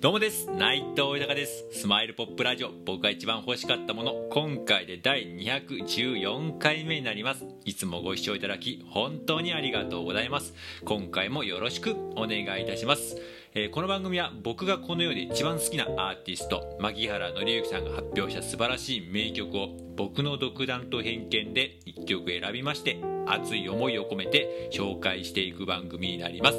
どうもです。内藤豊です。スマイルポップラジオ。僕が一番欲しかったもの。今回で第214回目になります。いつもご視聴いただき本当にありがとうございます。今回もよろしくお願いいたします。えこの番組は僕がこの世で一番好きなアーティスト牧原紀之さんが発表した素晴らしい名曲を僕の独断と偏見で1曲選びまして熱い思いを込めて紹介していく番組になります、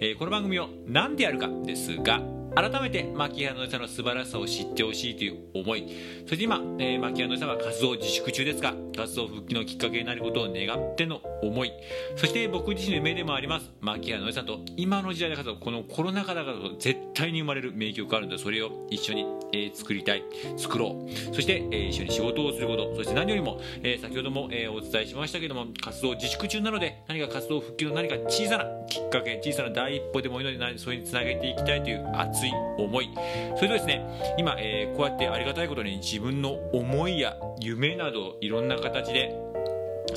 えこの番組を何でやるかですが改めて牧原のさの素晴らしさを知ってほしいという思い。そして今、えー、牧原のさんは活動自粛中ですが活動復帰のきっかけになることを願っての思いそして僕自身の夢でもあります。牧原のさんと今の時代で活動このコロナ禍だからこそ絶対に生まれる名曲があるのでそれを一緒に、えー作りたい。作ろう。そして、えー一緒に仕事をすること。そして何よりも、えー先ほども、えーお伝えしましたけども活動自粛中なので何か活動復帰の何か小さなきっかけ小さな第一歩でもいいのでそれにつなげていきたいという熱い思い。それとですね今、えーこうやってありがたいことに自分の思いや夢などいろんな形で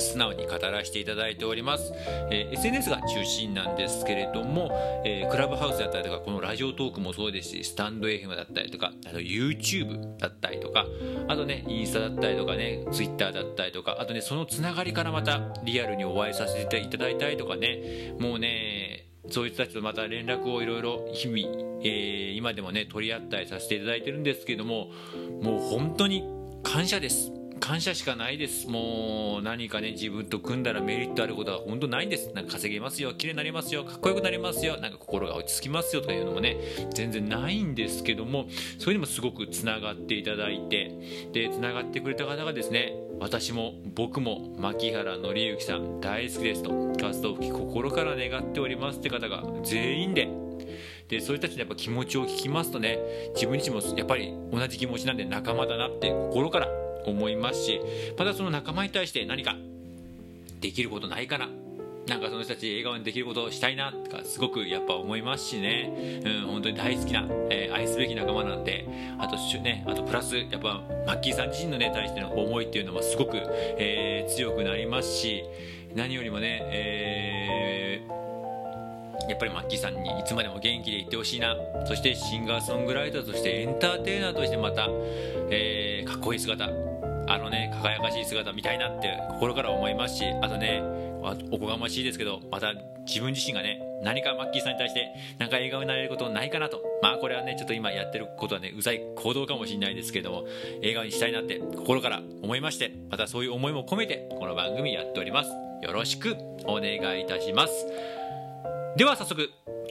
素直に語らせていただいております、えー SNS が中心なんですけれども、えークラブハウスだったりとかこのラジオトークもそうですしスタンド FM だったりとかあと YouTube だったりとかあとねインスタだったりとかね Twitter だったりとかあとねそのつながりからまたリアルにお会いさせていただいたりとかねもうねそういう人たちとまた連絡をいろいろ日々、えー今でもね取り合ったりさせていただいてるんですけどももう本当に感謝です。感謝しかないです。もう何かね自分と組んだらメリットあることは本当ないんです。なんか稼げますよ。綺麗になりますよ。かっこよくなりますよ。なんか心が落ち着きますよというのもね全然ないんですけどもそれにもすごくつながっていただいてでつながってくれた方がですね私も僕も牧原紀之さん大好きですと活動復帰心から願っておりますって方が全員ででそういう人たちのやっぱ気持ちを聞きますとね自分自身もやっぱり同じ気持ちなんで仲間だなって心から思いますしまたその仲間に対して何かできることないかななんかその人たち笑顔にできることをしたいなとかすごくやっぱ思いますしね、うん、本当に大好きな、えー愛すべき仲間なんであとねあとプラスやっぱマッキーさん自身のね対しての思いっていうのもすごく、えー強くなりますし何よりもね、えーやっぱりマッキーさんにいつまでも元気でいってほしいな。そしてシンガーソングライターとしてエンターテイナーとしてまた、えーかっこいい姿あのね輝かしい姿見たいなって心から思いますしあとねおこがましいですけどまた自分自身がね何かマッキーさんに対してなんか笑顔になれることないかなと。まあこれはねちょっと今やってることはねうざい行動かもしれないですけども笑顔にしたいなって心から思いましてまたそういう思いも込めてこの番組やっております。よろしくお願いいたします。では早速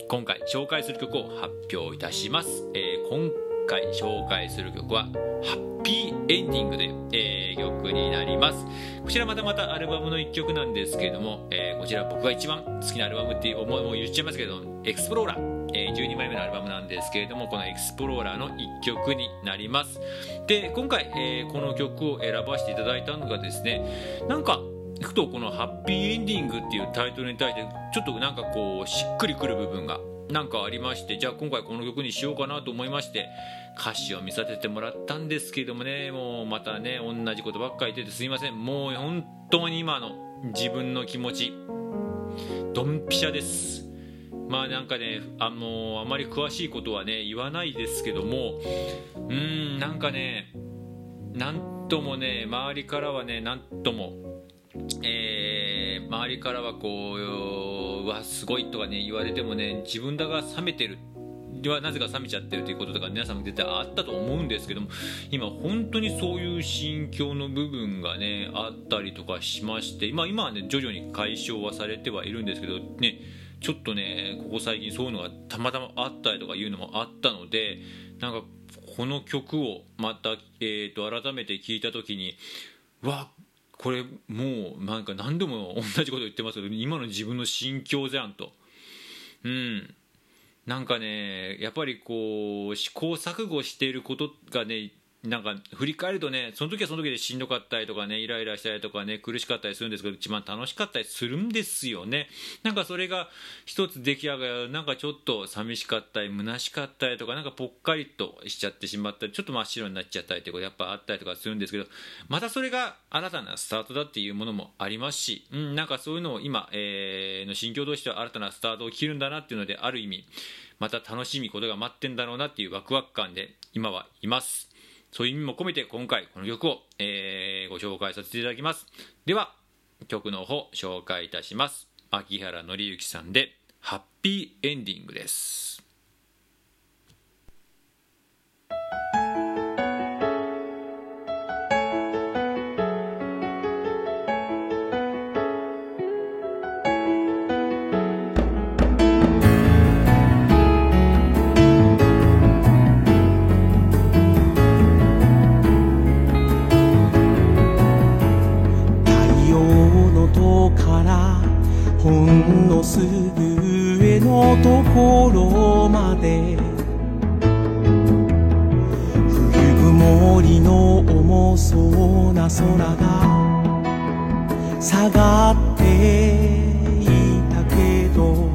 今回紹介する曲を発表いたします、えー回紹介する曲は「ハッピーエンディングで」えー曲になります。こちらまたまたアルバムの1曲なんですけれども、えーこちら僕が一番好きなアルバムっていう思いも言っちゃいますけどエクスプローラー12枚目のアルバムなんですけれどもこのエクスプローラーの1曲になります。で今回、えーこの曲を選ばせていただいたのがですねなんかふとこの「ハッピーエンディング」っていうタイトルに対してちょっとなんかこうしっくりくる部分がなんかありましてじゃあ今回この曲にしようかなと思いまして歌詞を見させてもらったんですけどもねもうまたね同じことばっかり言っててすいません。もう本当に今の自分の気持ちドンピシャです。まあなんかねあのあまり詳しいことはね言わないですけどもうんなんかねなんともね周りからはねなんともえー周りからはこううわすごいとかね言われてもね自分だが冷めてる。ではなぜか冷めちゃってるということとか皆さんも絶対あったと思うんですけども今本当にそういう心境の部分がねあったりとかしまして今今はね徐々に解消はされてはいるんですけどねちょっとねここ最近そういうのがたまたまあったりとかいうのもあったのでなんかこの曲をまた、えー、と改めて聴いた時にわこれもうなんか何度も同じこと言ってますけど今の自分の心境じゃんと。うん。なんかねやっぱりこう試行錯誤していることがねなんか振り返るとねその時はその時でしんどかったりとかねイライラしたりとかね苦しかったりするんですけど一番楽しかったりするんですよね。なんかそれが一つ出来上がるなんかちょっと寂しかったり虚しかったりとかなんかぽっかりとしちゃってしまったりちょっと真っ白になっちゃったりってことやっぱあったりとかするんですけどまたそれが新たなスタートだっていうものもありますし、うん、なんかそういうのを今、えーの心境としては新たなスタートを切るんだなっていうのである意味また楽しみことが待ってんだろうなっていうワクワク感で今はいます。そういう意味も込めて今回この曲を、えー、ご紹介させていただきます。では曲の方紹介いたします。秋原紀之さんで「ハッピーエンディング」です。ところまで。冬曇りの重そうな空が下がっていたけど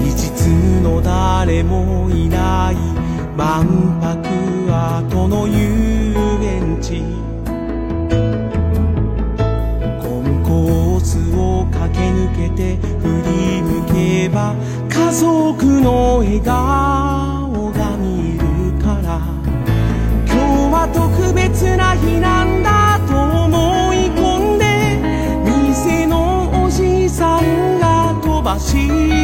平日の誰もいない万博別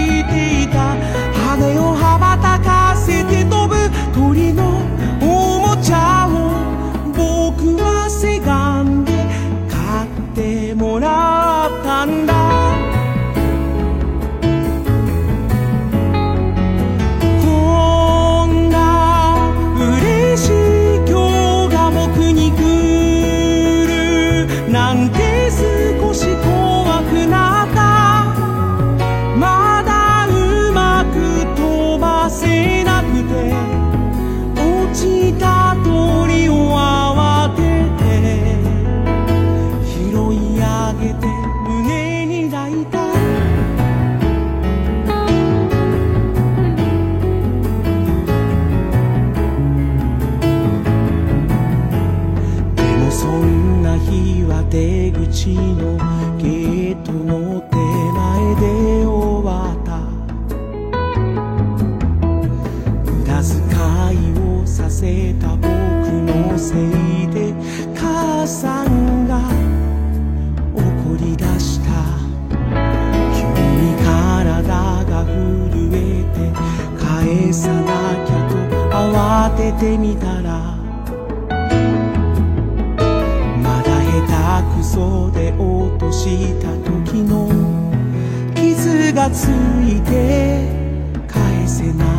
てみたらまだ下手くそで落とした時の傷がついて返せない。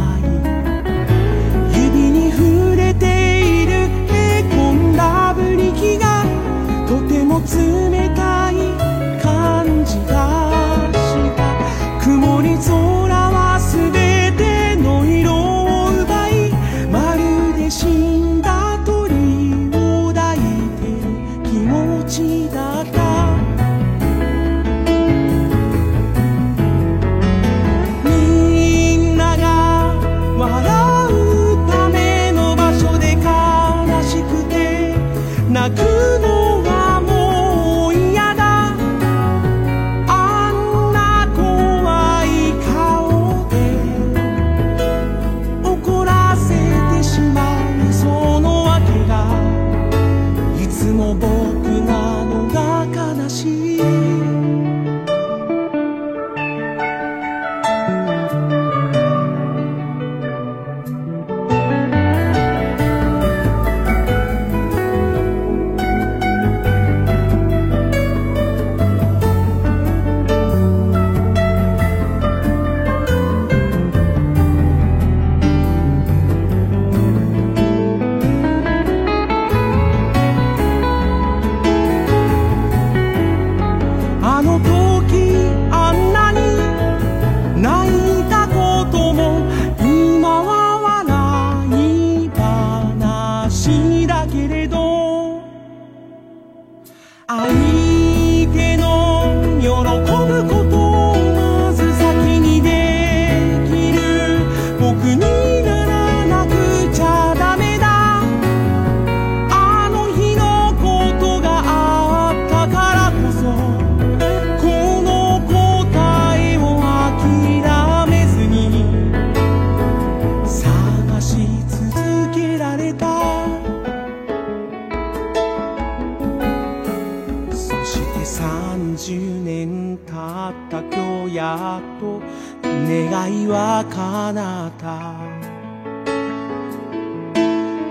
と願いは叶った。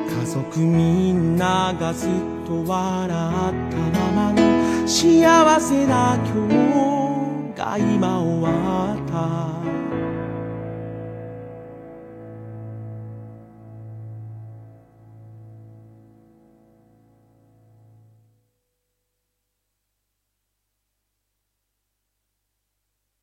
家族みんながずっと笑ったままの幸せな今日が今終わった。